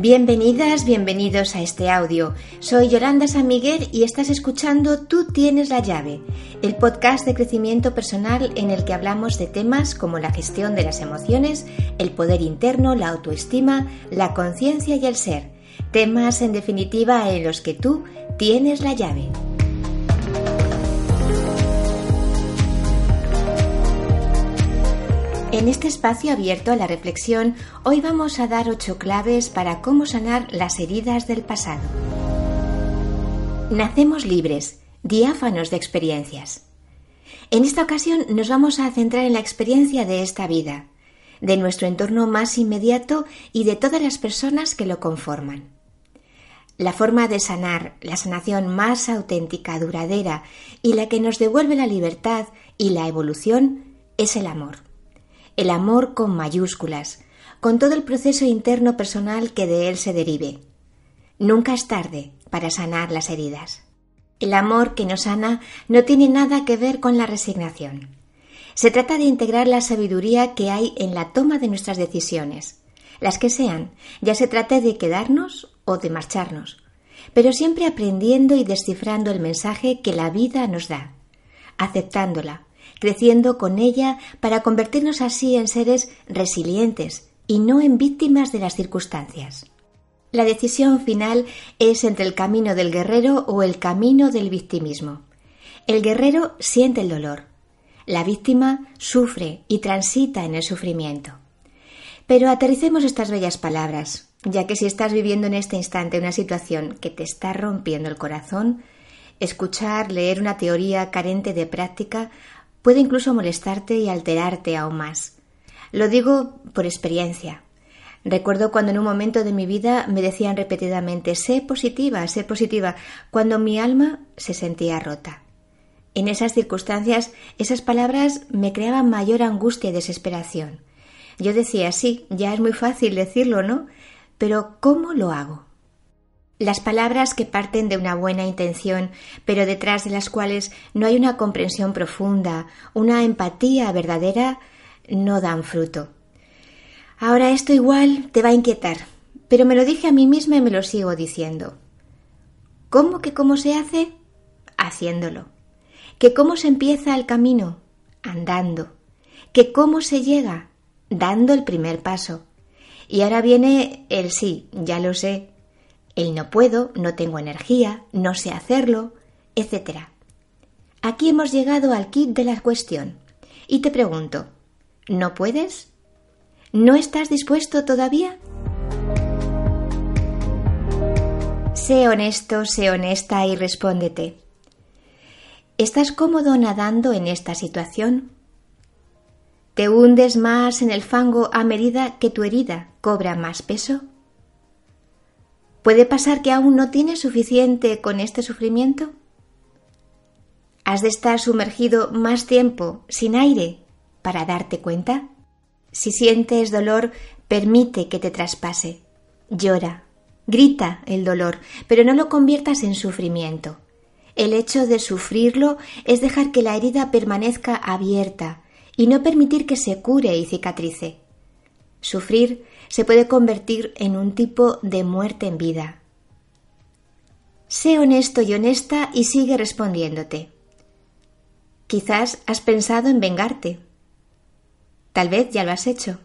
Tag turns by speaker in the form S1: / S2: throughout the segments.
S1: Bienvenidas, bienvenidos a este audio. Soy Yolanda San Miguel y estás escuchando Tú tienes la llave, el podcast de crecimiento personal en el que hablamos de temas como la gestión de las emociones, el poder interno, la autoestima, la conciencia y el ser. Temas en definitiva en los que tú tienes la llave. En este espacio abierto a la reflexión, hoy vamos a dar ocho claves para cómo sanar las heridas del pasado. Nacemos libres, diáfanos de experiencias. En esta ocasión nos vamos a centrar en la experiencia de esta vida, de nuestro entorno más inmediato y de todas las personas que lo conforman. La forma de sanar, la sanación más auténtica, duradera y la que nos devuelve la libertad y la evolución es el amor el amor con mayúsculas, con todo el proceso interno personal que de él se derive. Nunca es tarde para sanar las heridas. El amor que nos sana no tiene nada que ver con la resignación. Se trata de integrar la sabiduría que hay en la toma de nuestras decisiones, las que sean, ya se trate de quedarnos o de marcharnos, pero siempre aprendiendo y descifrando el mensaje que la vida nos da, aceptándola, creciendo con ella para convertirnos así en seres resilientes y no en víctimas de las circunstancias. La decisión final es entre el camino del guerrero o el camino del victimismo. El guerrero siente el dolor. La víctima sufre y transita en el sufrimiento. Pero aterricemos estas bellas palabras, ya que si estás viviendo en este instante una situación que te está rompiendo el corazón, escuchar, leer una teoría carente de práctica puede incluso molestarte y alterarte aún más. Lo digo por experiencia. Recuerdo cuando en un momento de mi vida me decían repetidamente sé positiva, sé positiva, cuando mi alma se sentía rota. En esas circunstancias, esas palabras me creaban mayor angustia y desesperación. Yo decía, sí, ya es muy fácil decirlo, ¿no? Pero ¿cómo lo hago? Las palabras que parten de una buena intención, pero detrás de las cuales no hay una comprensión profunda, una empatía verdadera, no dan fruto. Ahora esto igual te va a inquietar, pero me lo dije a mí misma y me lo sigo diciendo. ¿Cómo que cómo se hace? Haciéndolo. ¿Que cómo se empieza el camino? Andando. ¿Que cómo se llega? Dando el primer paso. Y ahora viene el sí, ya lo sé, el no puedo, no tengo energía, no sé hacerlo, etc. Aquí hemos llegado al kit de la cuestión. Y te pregunto, ¿no puedes? ¿No estás dispuesto todavía? Sé honesto, sé honesta y respóndete. ¿Estás cómodo nadando en esta situación? ¿Te hundes más en el fango a medida que tu herida cobra más peso? ¿Puede pasar que aún no tienes suficiente con este sufrimiento? ¿Has de estar sumergido más tiempo sin aire para darte cuenta? Si sientes dolor, permite que te traspase. Llora, grita el dolor, pero no lo conviertas en sufrimiento. El hecho de sufrirlo es dejar que la herida permanezca abierta y no permitir que se cure y cicatrice. Sufrir se puede convertir en un tipo de muerte en vida. Sé honesto y honesta y sigue respondiéndote. Quizás has pensado en vengarte. Tal vez ya lo has hecho.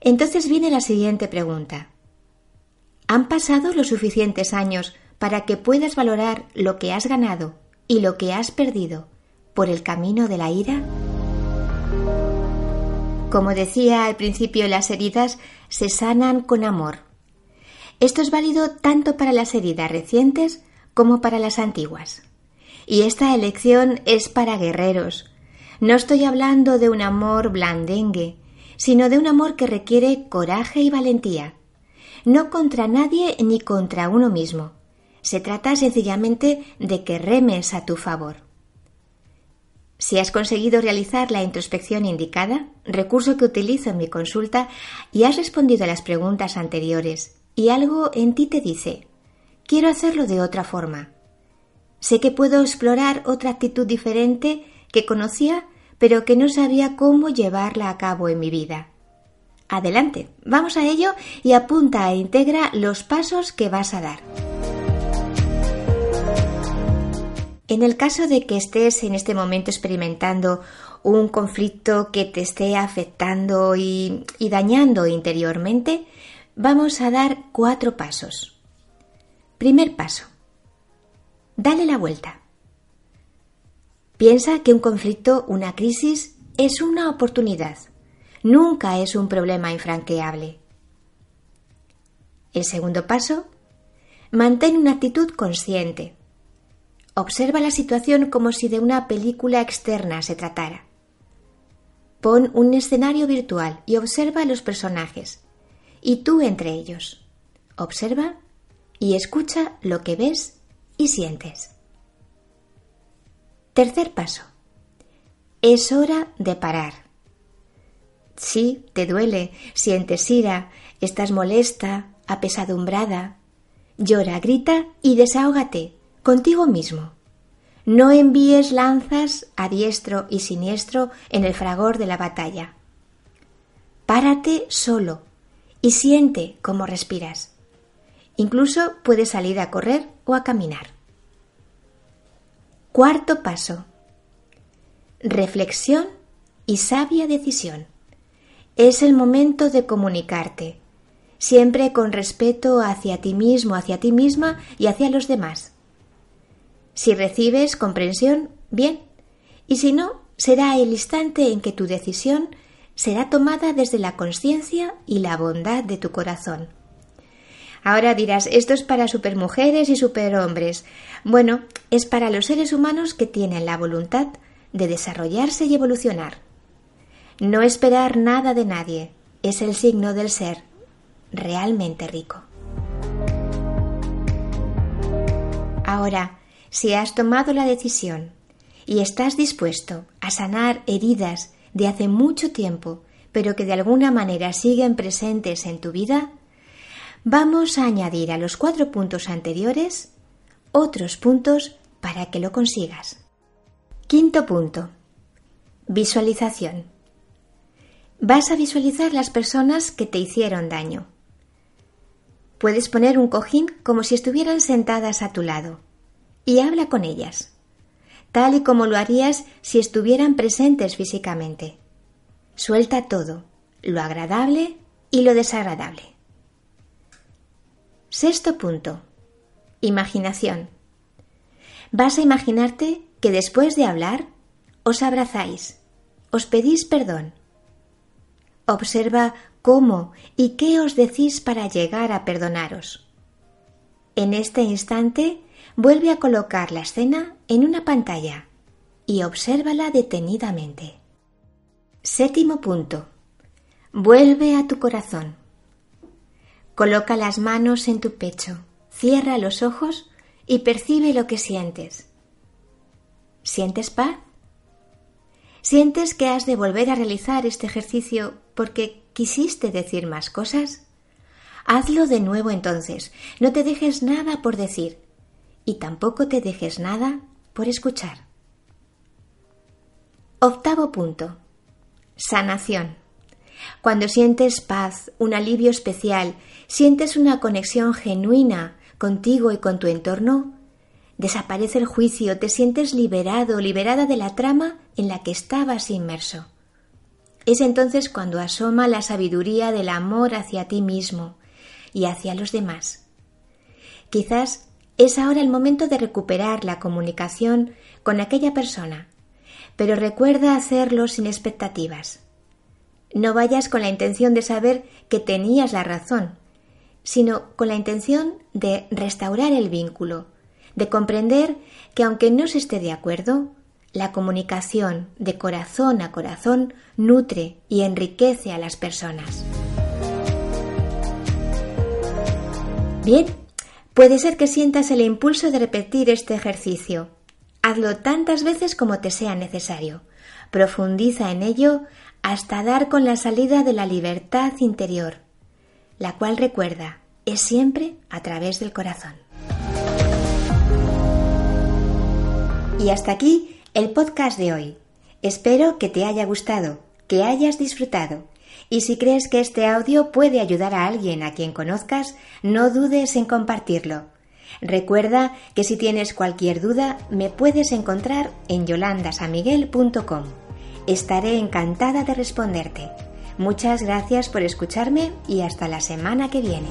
S1: Entonces viene la siguiente pregunta. ¿Han pasado los suficientes años para que puedas valorar lo que has ganado y lo que has perdido por el camino de la ira? Como decía al principio, las heridas se sanan con amor. Esto es válido tanto para las heridas recientes como para las antiguas. Y esta elección es para guerreros. No estoy hablando de un amor blandengue, sino de un amor que requiere coraje y valentía. No contra nadie ni contra uno mismo. Se trata sencillamente de que remes a tu favor. Si has conseguido realizar la introspección indicada, recurso que utilizo en mi consulta, y has respondido a las preguntas anteriores, y algo en ti te dice, quiero hacerlo de otra forma. Sé que puedo explorar otra actitud diferente que conocía, pero que no sabía cómo llevarla a cabo en mi vida. Adelante, vamos a ello y apunta e integra los pasos que vas a dar. En el caso de que estés en este momento experimentando un conflicto que te esté afectando y, y dañando interiormente, vamos a dar cuatro pasos. Primer paso. Dale la vuelta. Piensa que un conflicto, una crisis, es una oportunidad. Nunca es un problema infranqueable. El segundo paso. Mantén una actitud consciente. Observa la situación como si de una película externa se tratara. Pon un escenario virtual y observa a los personajes, y tú entre ellos. Observa y escucha lo que ves y sientes. Tercer paso. Es hora de parar. Sí, te duele, sientes ira, estás molesta, apesadumbrada. Llora, grita y desahógate contigo mismo. No envíes lanzas a diestro y siniestro en el fragor de la batalla. Párate solo y siente cómo respiras. Incluso puedes salir a correr o a caminar. Cuarto paso. Reflexión y sabia decisión. Es el momento de comunicarte, siempre con respeto hacia ti mismo, hacia ti misma y hacia los demás. Si recibes comprensión, bien, y si no, será el instante en que tu decisión será tomada desde la conciencia y la bondad de tu corazón. Ahora dirás, esto es para supermujeres y superhombres. Bueno, es para los seres humanos que tienen la voluntad de desarrollarse y evolucionar. No esperar nada de nadie es el signo del ser realmente rico. Ahora, si has tomado la decisión y estás dispuesto a sanar heridas de hace mucho tiempo, pero que de alguna manera siguen presentes en tu vida, vamos a añadir a los cuatro puntos anteriores otros puntos para que lo consigas. Quinto punto. Visualización. Vas a visualizar las personas que te hicieron daño. Puedes poner un cojín como si estuvieran sentadas a tu lado y habla con ellas, tal y como lo harías si estuvieran presentes físicamente. Suelta todo, lo agradable y lo desagradable. Sexto punto. Imaginación. Vas a imaginarte que después de hablar os abrazáis, os pedís perdón Observa cómo y qué os decís para llegar a perdonaros. En este instante, vuelve a colocar la escena en una pantalla y obsérvala detenidamente. Séptimo punto. Vuelve a tu corazón. Coloca las manos en tu pecho, cierra los ojos y percibe lo que sientes. ¿Sientes paz? ¿Sientes que has de volver a realizar este ejercicio porque quisiste decir más cosas? Hazlo de nuevo entonces. No te dejes nada por decir y tampoco te dejes nada por escuchar. Octavo punto. Sanación. Cuando sientes paz, un alivio especial, sientes una conexión genuina contigo y con tu entorno, Desaparece el juicio, te sientes liberado, liberada de la trama en la que estabas inmerso. Es entonces cuando asoma la sabiduría del amor hacia ti mismo y hacia los demás. Quizás es ahora el momento de recuperar la comunicación con aquella persona, pero recuerda hacerlo sin expectativas. No vayas con la intención de saber que tenías la razón, sino con la intención de restaurar el vínculo, de comprender que aunque no se esté de acuerdo, la comunicación de corazón a corazón nutre y enriquece a las personas. Bien, puede ser que sientas el impulso de repetir este ejercicio. Hazlo tantas veces como te sea necesario. Profundiza en ello hasta dar con la salida de la libertad interior, la cual recuerda es siempre a través del corazón. Y hasta aquí el podcast de hoy. Espero que te haya gustado, que hayas disfrutado Y si crees que este audio puede ayudar a alguien a quien conozcas, no dudes en compartirlo. Recuerda que si tienes cualquier duda me puedes encontrar en yolandasamiguel.com. Estaré encantada de responderte. Muchas gracias por escucharme y hasta la semana que viene.